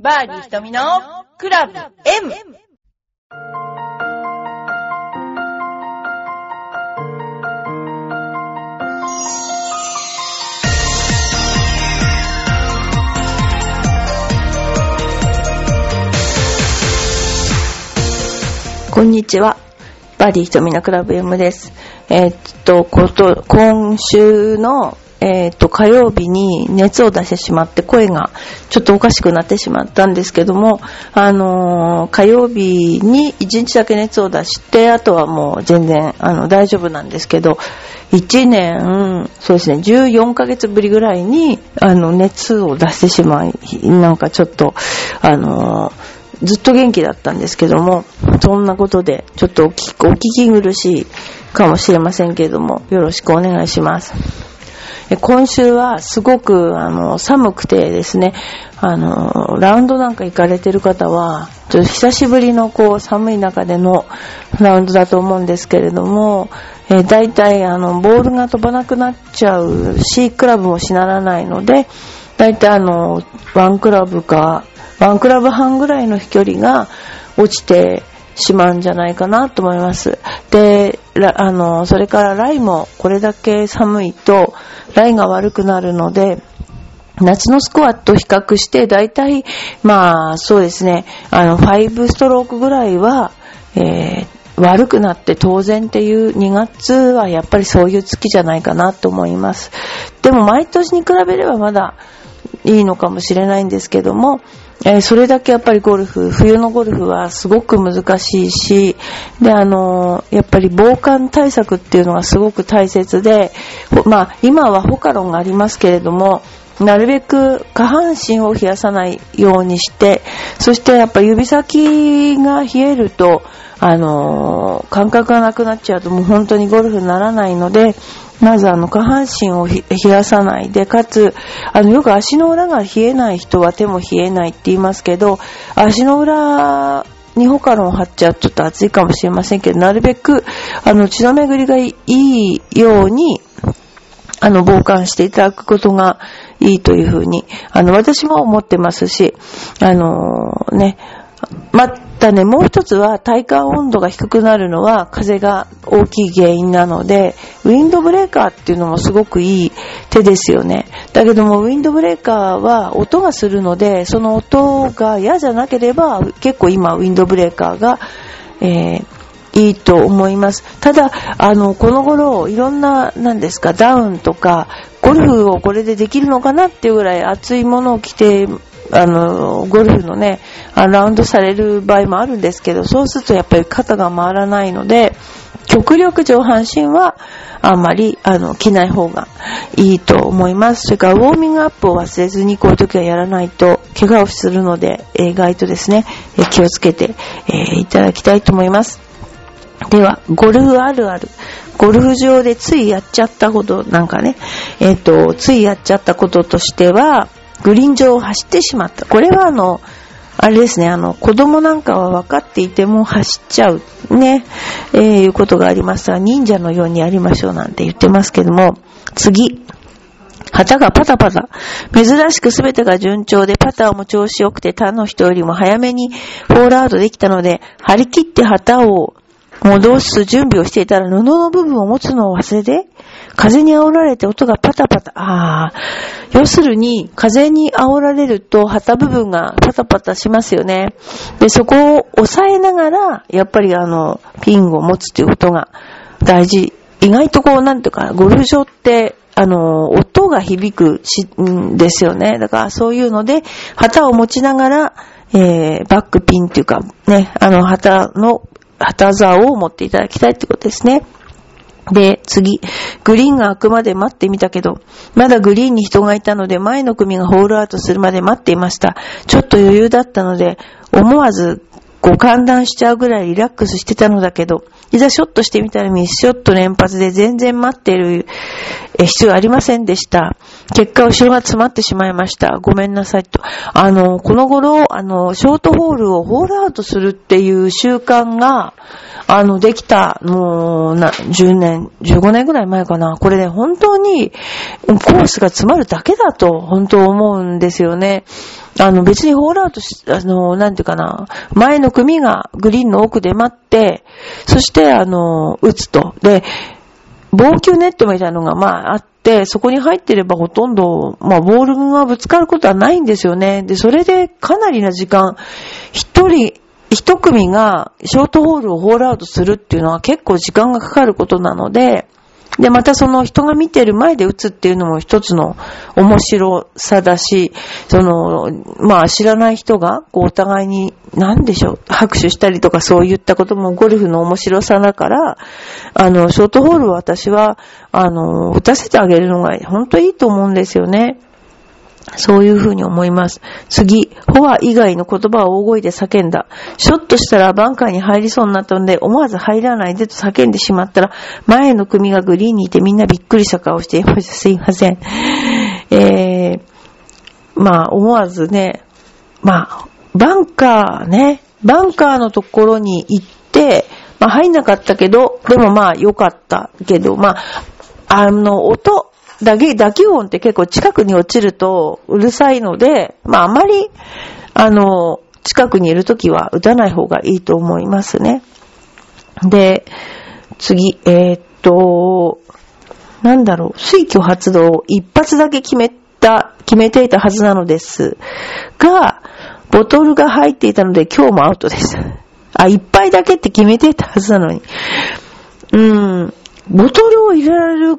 バーディー瞳のクラブ M! こんにちは。バーディー瞳のクラブ M です。えーっと、こと、今週の、えーと、火曜日に熱を出してしまって声がちょっとおかしくなってしまったんですけども、あのー火曜日に1日だけ熱を出して、あとはもう全然、あの、大丈夫なんですけど、1年、そうですね、14ヶ月ぶりぐらいに、あの、熱を出してしまい、なんかちょっと、あのーずっと元気だったんですけども、そんなことで、ちょっとお聞きお聞き苦しいかもしれませんけれども、よろしくお願いします。今週はすごくあの寒くてですね、あの、ラウンドなんか行かれてる方は、ちょっと久しぶりのこう寒い中でのラウンドだと思うんですけれども、えー、大体あの、ボールが飛ばなくなっちゃうし、クラブもしならないので、大体あの、ワンクラブか、ワンクラブ半ぐらいの飛距離が落ちてしまうんじゃないかなと思います。で、あの、それからライもこれだけ寒いと、ライが悪くなるので、夏のスコアと比較して、だいたい、まあ、そうですね、あの、5ストロークぐらいは、えー悪くなって当然っていう2月はやっぱりそういう月じゃないかなと思います。でも毎年に比べればまだいいのかもしれないんですけども、えーそれだけやっぱりゴルフ、冬のゴルフはすごく難しいし、で、あのーやっぱり防寒対策っていうのがすごく大切で、まあ、今はホカロンがありますけれども、なるべく下半身を冷やさないようにして、そしてやっぱ指先が冷えると、あのー感覚がなくなっちゃうともう本当にゴルフにならないので、まずあの下半身を冷やさないで、かつ、あのよく足の裏が冷えない人は手も冷えないって言いますけど、足の裏にホカロンを貼っちゃうとちょっと暑いかもしれませんけど、なるべくあの血の巡りがいいように、あの、傍観していただくことがいいというふうに、あの、私も思ってますし、あのね、またね、もう一つは体感温度が低くなるのは風が大きい原因なので、ウィンドブレーカーっていうのもすごくいい手ですよね。だけども、ウィンドブレーカーは音がするので、その音が嫌じゃなければ、結構今ウィンドブレーカーが、えーいいと思います。ただ、あの、この頃、いろんな、なんですか、ダウンとか、ゴルフをこれでできるのかなっていうぐらい厚いものを着て、あの、ゴルフのね、ラウンドされる場合もあるんですけど、そうするとやっぱり肩が回らないので、極力上半身はあんまり、あの、着ない方がいいと思います。それから、ウォーミングアップを忘れずにこういう時はやらないと、怪我をするので、意外とですね、気をつけて、えーいただきたいと思います。では、ゴルフあるある。ゴルフ場でついやっちゃったこと、なんかね、えっ、と、ついやっちゃったこととしては、グリーン上を走ってしまった。これはあの、あれですね、あの、子供なんかは分かっていても走っちゃう、ね、えーいうことがありますが、忍者のようにやりましょうなんて言ってますけども、次。旗がパタパタ。珍しく全てが順調で、パターも調子良くて他の人よりも早めにホールアウトできたので、張り切って旗を戻す準備をしていたら布の部分を持つのを忘れて、風に煽られて音がパタパタ。ああ。要するに、風に煽られると旗部分がパタパタしますよね。で、そこを押さえながら、やっぱりあの、ピンを持つということが大事。意外とこう、なんていうか、ゴルフ場って、あの、音が響くし、んですよね。だからそういうので、旗を持ちながら、えー、バックピンっていうか、ね、あの、旗の、旗座を持っていただきたいってことですね。で、次、グリーンが開くまで待ってみたけど、まだグリーンに人がいたので、前の組がホールアウトするまで待っていました。ちょっと余裕だったので、思わず、こう、寒暖しちゃうぐらいリラックスしてたのだけど、いざショットしてみたらミスショット連発で全然待ってる必要ありませんでした。結果、後ろが詰まってしまいました。ごめんなさいと。あの、この頃、あの、ショートホールをホールアウトするっていう習慣が、あの、できた、もう、な、10年、15年ぐらい前かな。これね、本当に、コースが詰まるだけだと、本当思うんですよね。あの別にホールアウトし、あの、なんていうかな、前の組がグリーンの奥で待って、そしてあの、打つと。で、防球ネットみたいなのがまああって、そこに入ってればほとんど、まあボールがぶつかることはないんですよね。で、それでかなりな時間、一人、一組がショートホールをホールアウトするっていうのは結構時間がかかることなので、で、またその人が見てる前で打つっていうのも一つの面白さだし、その、まあ知らない人が、こうお互いに、なんでしょう、拍手したりとかそういったこともゴルフの面白さだから、あの、ショートホールは私は、あの、打たせてあげるのが本当いいと思うんですよね。そういうふうに思います。次、フォア以外の言葉を大声で叫んだ。ショットしたらバンカーに入りそうになったので、思わず入らないでと叫んでしまったら、前の組がグリーンにいてみんなびっくりした顔していました。すいません。えー、まあ、思わずね、まあ、バンカーね、バンカーのところに行って、まあ入んなかったけど、でもまあ良かったけど、まあ、あの、音、打撃、打球音って結構近くに落ちるとうるさいので、まああまり、あの、近くにいるときは打たない方がいいと思いますね。で、次、えー、っと、なんだろう、水挙発動を一発だけ決めた、決めていたはずなのですが、ボトルが入っていたので今日もアウトです。あ、一杯だけって決めていたはずなのに。うーん、ボトルを入れられる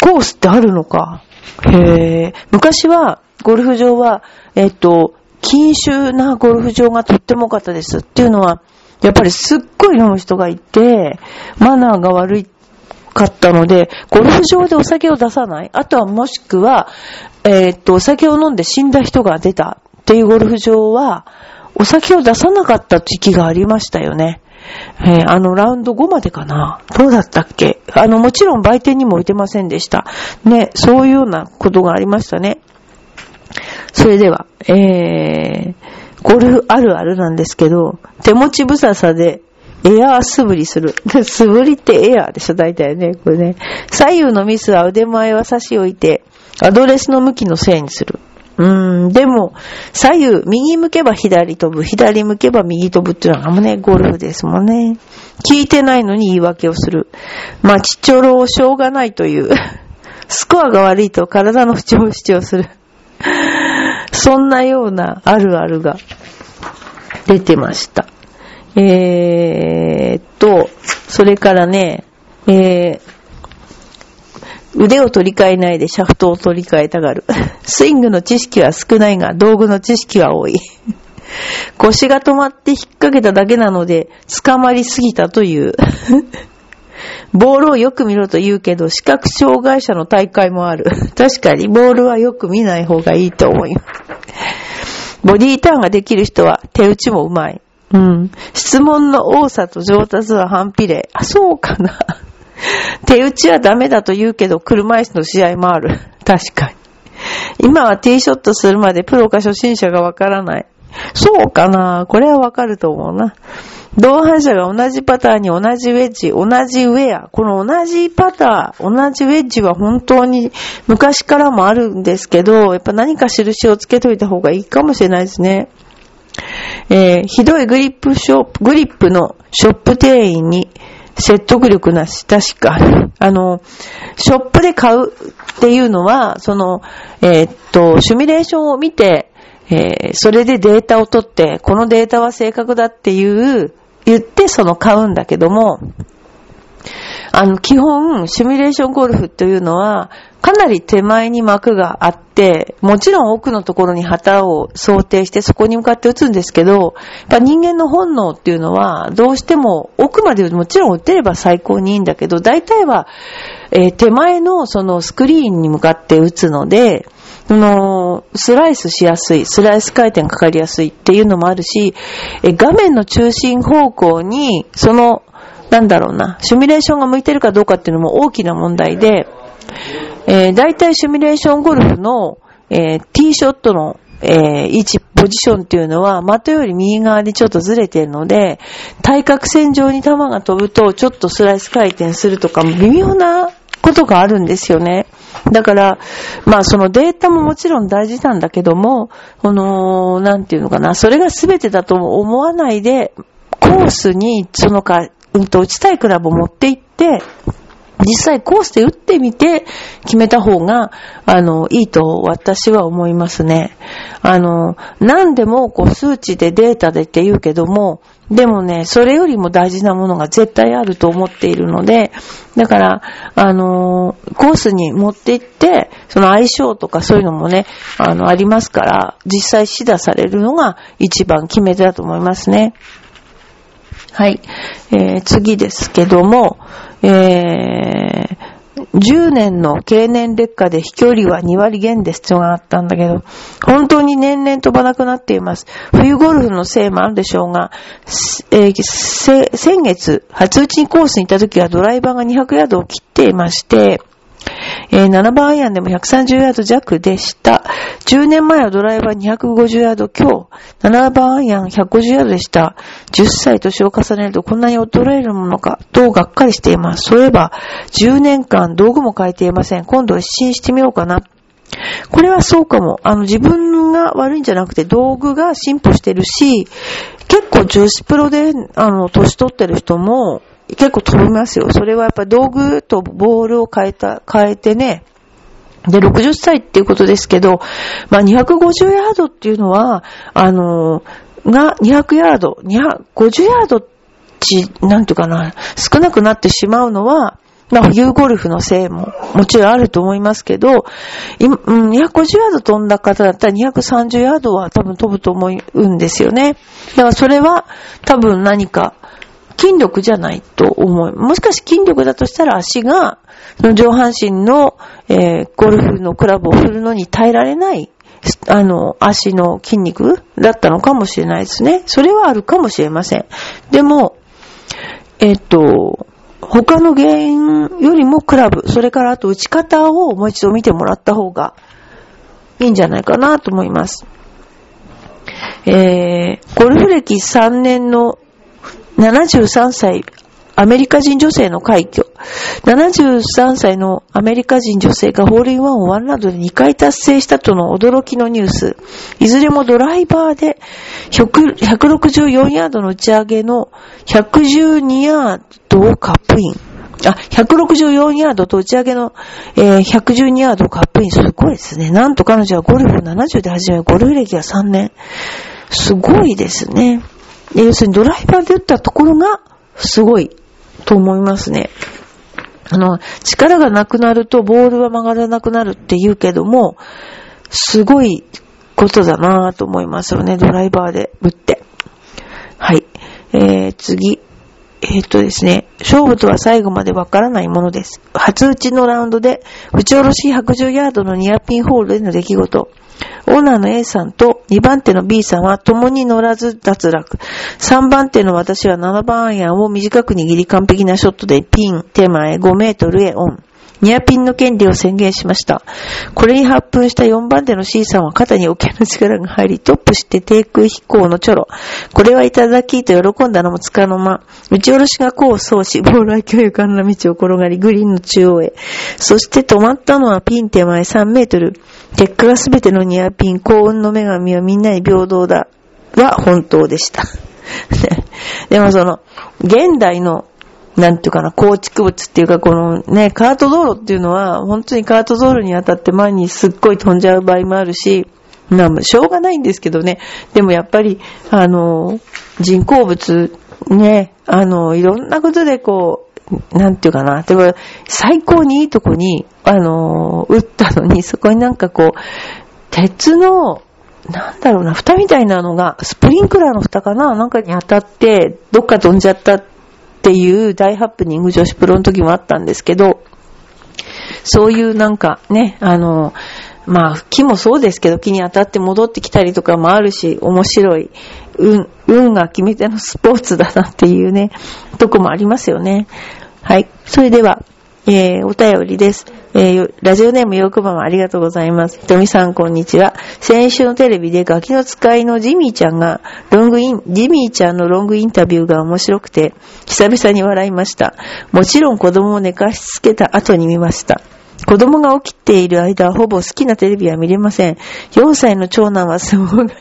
コースってあるのか。へえ。昔は、ゴルフ場は、えっと、禁酒なゴルフ場がとっても良かったです。っていうのは、やっぱりすっごい飲む人がいて、マナーが悪かったので、ゴルフ場でお酒を出さない。あとはもしくは、えー、っと、お酒を飲んで死んだ人が出たっていうゴルフ場は、お酒を出さなかった時期がありましたよね。えー、あの、ラウンド5までかなどうだったっけ？あの、もちろん売店にも置いてませんでした。ね、そういうようなことがありましたね。それでは、えー、ゴルフあるあるなんですけど、手持ちぶささでエアー素振りする。素振りってエアーでしょ、大体ね。これね。左右のミスは腕前は差し置いて、アドレスの向きのせいにする。うん、でも、左右、右向けば左飛ぶ、左向けば右飛ぶっていうのはもね、ゴルフですもんね。聞いてないのに言い訳をする。まあ、ちっちょろをしょうがないという。スコアが悪いと体の不調を主張する。そんなようなあるあるが出てました。えーっと、それからね、えー、腕を取り替えないでシャフトを取り替えたがる。スイングの知識は少ないが、道具の知識は多い。腰が止まって引っ掛けただけなので、捕まりすぎたという。ボールをよく見ろと言うけど、視覚障害者の大会もある。確かに、ボールはよく見ない方がいいと思います。ボディーターンができる人は手打ちもうまい。うん。質問の多さと上達は反比例。あ、そうかな。手打ちはダメだと言うけど、車椅子の試合もある。確かに。今はティーショットするまでプロか初心者がわからない。そうかな？これはわかると思うな。同伴者が同じパターンに同じウェッジ、同じウェア。この同じパターン、同じウェッジは本当に昔からもあるんですけど、やっぱ何か印をつけといた方がいいかもしれないですね。えー、ひどいグリップショップ、グリップのショップ店員に説得力なし、確か。あの、ショップで買うっていうのは、その、えー、っと、シミュレーションを見て、えー、それでデータを取って、このデータは正確だっていう、言ってその買うんだけども、あの、基本、シミュレーションゴルフというのは、かなり手前に幕があって、もちろん奥のところに旗を想定してそこに向かって打つんですけど、やっぱ人間の本能っていうのは、どうしても奥までもちろん打てれば最高にいいんだけど、大体は、えー、手前のそのスクリーンに向かって打つので、その、スライスしやすい、スライス回転かかりやすいっていうのもあるし、画面の中心方向に、その、なんだろうな、シミュレーションが向いてるかどうかっていうのも大きな問題で、えー、大体シミュレーションゴルフの、えー、ティーショットの、えー、位置、ポジションっていうのは、的より右側にちょっとずれてるので、対角線上に球が飛ぶと、ちょっとスライス回転するとか、微妙なことがあるんですよね。だから、まあそのデータももちろん大事なんだけども、この、なんていうのかな、それが全てだと思わないで、コースにそのか、うんと打ちたいクラブを持って行って、実際コースで打ってみて決めた方が、あの、いいと私は思いますね。あの、何でもこう数値でデータでって言うけども、でもね、それよりも大事なものが絶対あると思っているので、だから、あの、コースに持って行って、その相性とかそういうのもね、あの、ありますから、実際指導されるのが一番決め手だと思いますね。はい。えー、次ですけども、えー、10年の経年劣化で飛距離は2割減ですってのがあったんだけど、本当に年々飛ばなくなっています。冬ゴルフのせいもあるでしょうが、えー先月、初打ちにコースに行った時はドライバーが200ヤードを切っていまして、えー7番アイアンでも130ヤード弱でした。10年前はドライバー250ヤード強。7番アイアン150ヤードでした。10歳年を重ねるとこんなに衰えるものか、とがっかりしています。そういえば、10年間道具も変えていません。今度は一新してみようかな。これはそうかも。あの、自分が悪いんじゃなくて道具が進歩してるし、結構女子プロで、あの、年取ってる人も、結構飛びますよ。それはやっぱ道具とボールを変えた、変えてね。で、60歳っていうことですけど、まあ、250ヤードっていうのは、あの、が200ヤード、250ヤードち、なんていうかな、少なくなってしまうのは、まあ、冬ゴルフのせいももちろんあると思いますけど、今、250ヤード飛んだ方だったら230ヤードは多分飛ぶと思うんですよね。だからそれは多分何か筋力じゃないと思う。もしかし筋力だとしたら足が、上半身の、えーゴルフのクラブを振るのに耐えられない、あの、足の筋肉だったのかもしれないですね。それはあるかもしれません。でも、えっと、他の原因よりもクラブ、それからあと打ち方をもう一度見てもらった方がいいんじゃないかなと思います。えー、ゴルフ歴3年の73歳、アメリカ人女性の快挙。73歳のアメリカ人女性がホールインワンをワンラウンドで2回達成したとの驚きのニュース。いずれもドライバーで164ヤードの打ち上げの112ヤードをカップイン。あ、164ヤードと打ち上げの、えー112ヤードをカップイン。すごいですね。なんと彼女はゴルフを70で始め、ゴルフ歴は3年。すごいですね。要するにドライバーで打ったところがすごいと思いますね。あの、力がなくなるとボールは曲がらなくなるって言うけども、すごいことだなぁと思いますよね、ドライバーで打って。はい。えー、次。えっとですね、勝負とは最後までわからないものです。初打ちのラウンドで、打ち下ろし110ヤードのニアピンホールでの出来事。オーナーの A さんと2番手の B さんは共に乗らず脱落。3番手の私は7番アイアンを短く握り完璧なショットでピン手前5メートルへオン。ニアピンの権利を宣言しました。これに発奮した4番手の C さんは肩に桶の力が入り、トップして低空飛行のチョロ。これはいただきと喜んだのもつかの間。打ち下ろしが功を奏し、ボールは勢いよくあんな道を転がり、グリーンの中央へ。そして止まったのはピン手前3メートル。結果がすべてのニアピン、幸運の女神はみんなに平等だ。は本当でした。でもその、現代のなんていうかな、構築物っていうか、このね、カート道路っていうのは、本当にカート道路に当たって前にすっごい飛んじゃう場合もあるし、まあ、しょうがないんですけどね。でもやっぱり、あの、人工物、ね、あの、いろんなことでこう、なんていうかな、でも、最高にいいとこに、あの、打ったのに、そこになんかこう、鉄の、なんだろうな、蓋みたいなのが、スプリンクラーの蓋かななんかに当たって、どっか飛んじゃったっていう大ハプニング女子プロの時もあったんですけど、そういうなんかね、あの、まあ、木もそうですけど、木に当たって戻ってきたりとかもあるし、面白い、運、運が決め手のスポーツだなっていうね、とこもありますよね。はい。それでは、えー、お便りです。えー、ラジオネームよくばもありがとうございます。ひとみさんこんにちは。先週のテレビでガキの使いのジミーちゃんが、ロングイン、ジミーちゃんのロングインタビューが面白くて、久々に笑いました。もちろん子供を寝かしつけた後に見ました。子供が起きている間はほぼ好きなテレビは見れません。4歳の長男は相撲が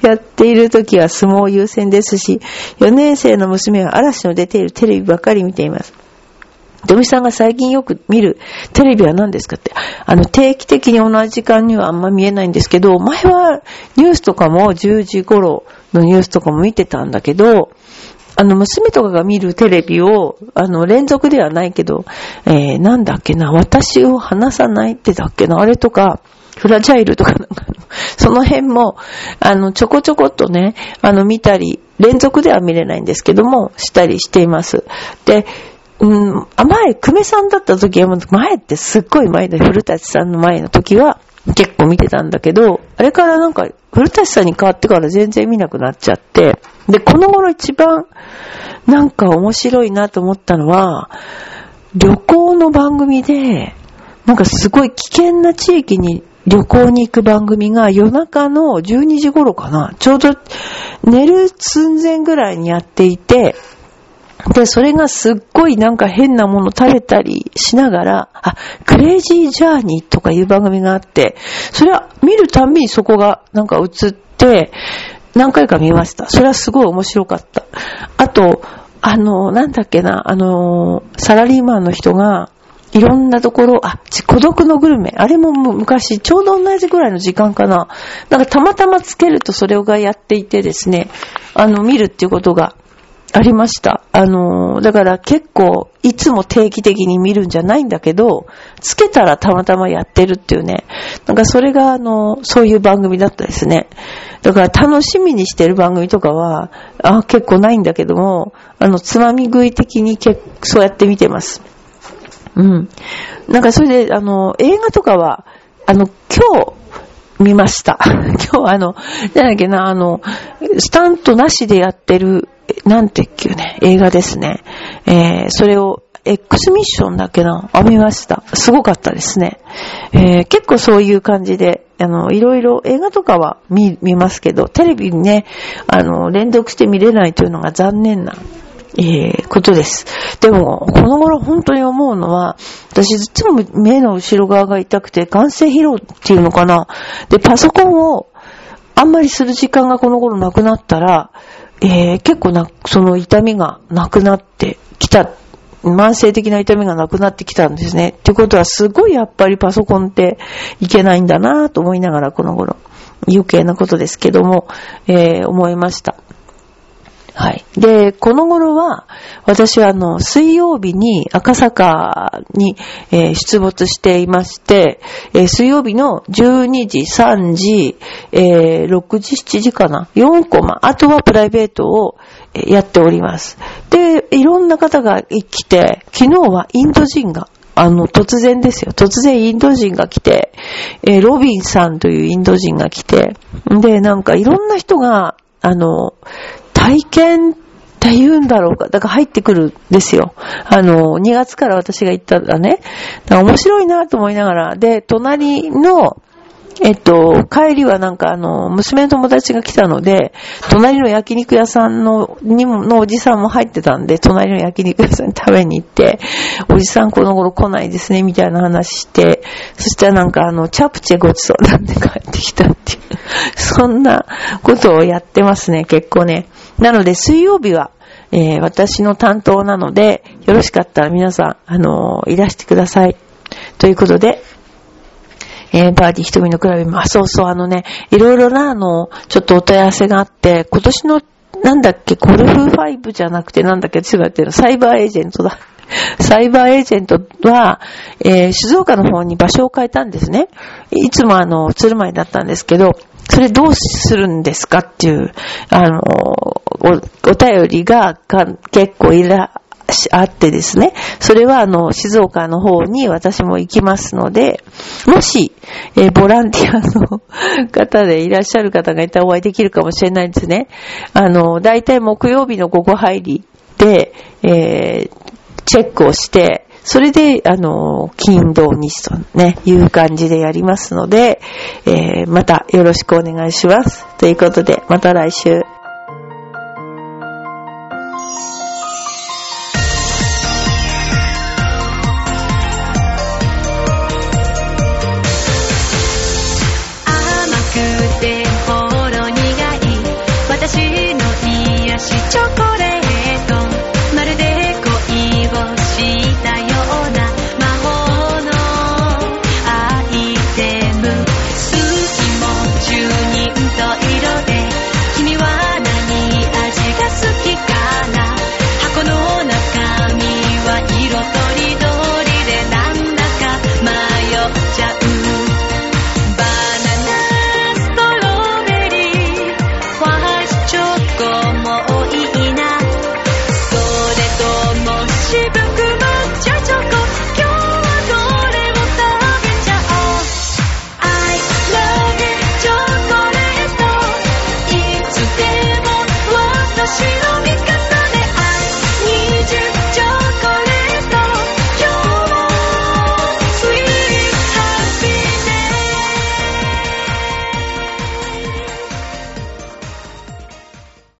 やっている時は相撲優先ですし、4年生の娘は嵐の出ているテレビばかり見ています。ドミさんが最近よく見るテレビは何ですかって。あの、定期的に同じ時間にはあんま見えないんですけど、前はニュースとかも10時頃のニュースとかも見てたんだけど、あの、娘とかが見るテレビを、あの、連続ではないけど、えー、なんだっけな、私を話さないってだっけな、あれとか、フラジャイルとかなんか、その辺も、あの、ちょこちょこっとね、あの、見たり、連続では見れないんですけども、したりしています。で、うん、前、久米さんだった時は、前ってすっごい前で、古舘さんの前の時は、結構見てたんだけど、あれからなんか、古舘さんに変わってから全然見なくなっちゃって、で、この頃一番、なんか面白いなと思ったのは、旅行の番組で、なんかすごい危険な地域に旅行に行く番組が夜中の12時頃かな、ちょうど寝る寸前ぐらいにやっていて、で、それがすっごいなんか変なもの食べたりしながら、あ、クレイジージャーニーとかいう番組があって、それは見るたんびにそこがなんか映って、何回か見ました。それはすごい面白かった。あと、あの、なんだっけな、あの、サラリーマンの人が、いろんなところ、あ、孤独のグルメ。あれも昔、ちょうど同じぐらいの時間かな。なんかたまたまつけるとそれがやっていてですね、あの、見るっていうことがありました。あの、だから結構、いつも定期的に見るんじゃないんだけど、つけたらたまたまやってるっていうね。なんかそれが、あの、そういう番組だったですね。だから楽しみにしてる番組とかは、あ、結構ないんだけども、あの、つまみ食い的に結構そうやって見てます。うん。なんかそれで、あの、映画とかは、あの、今日、見ました。今日あの、なんだっけな、あの、スタントなしでやってるなんていうね、映画ですね。えー、それを X ミッションだけな、あ、見ました。すごかったですね。えー、結構そういう感じで、あの、いろいろ映画とかは見、見ますけど、テレビにね、あの、連続して見れないというのが残念な、えー、ことです。でも、この頃本当に思うのは、私ずっと目の後ろ側が痛くて、眼性疲労っていうのかな？で、パソコンをあんまりする時間がこの頃なくなったら、えー、結構な、その痛みがなくなってきた。慢性的な痛みがなくなってきたんですね。ってことはすごいやっぱりパソコンっていけないんだなぁと思いながらこの頃余計なことですけども、えー、思いました。はい。で、この頃は、私はあの、水曜日に赤坂に、えー、出没していまして、えー、水曜日の12時、3時、えー、6時、7時かな ?4 コマ。あとはプライベートをやっております。で、いろんな方が来て、昨日はインド人があの、突然ですよ。突然インド人が来て、えー、ロビンさんというインド人が来て、で、なんかいろんな人が、あの、体験って言うんだろうか。だから入ってくるんですよ。あの、2月から私が行ったらね。面白いなと思いながら。で、隣の、えっと、帰りはなんかあの、娘の友達が来たので、隣の焼肉屋さんの、にも、のおじさんも入ってたんで、隣の焼肉屋さんに食べに行って、おじさんこの頃来ないですね、みたいな話して、そしたらなんかあの、チャプチェごちそうなんで帰ってきたっていう、そんなことをやってますね、結構ね。なので、水曜日は、えー、私の担当なので、よろしかったら皆さん、あのー、いらしてください。ということで、えー、バーディー瞳のクラブも、あ、そうそう、あのね、いろいろな、あの、ちょっとお問い合わせがあって、今年の、なんだっけ、ゴルフ5じゃなくて、なんだっけ、違ってるサイバーエージェントだ。サイバーエージェントは、えー、静岡の方に場所を変えたんですね。いつもあの、鶴舞だったんですけど、それどうするんですかっていう、あの、お、お便りが結構いら、あってですね、それはあの、静岡の方に私も行きますので、もし、えー、ボランティアの方でいらっしゃる方がいたらお会いできるかもしれないですね。あの、大体木曜日の午後入りで、えー、チェックをして、それで、あの、金土日とね、いう感じでやりますので、えー、またよろしくお願いします。ということで、また来週。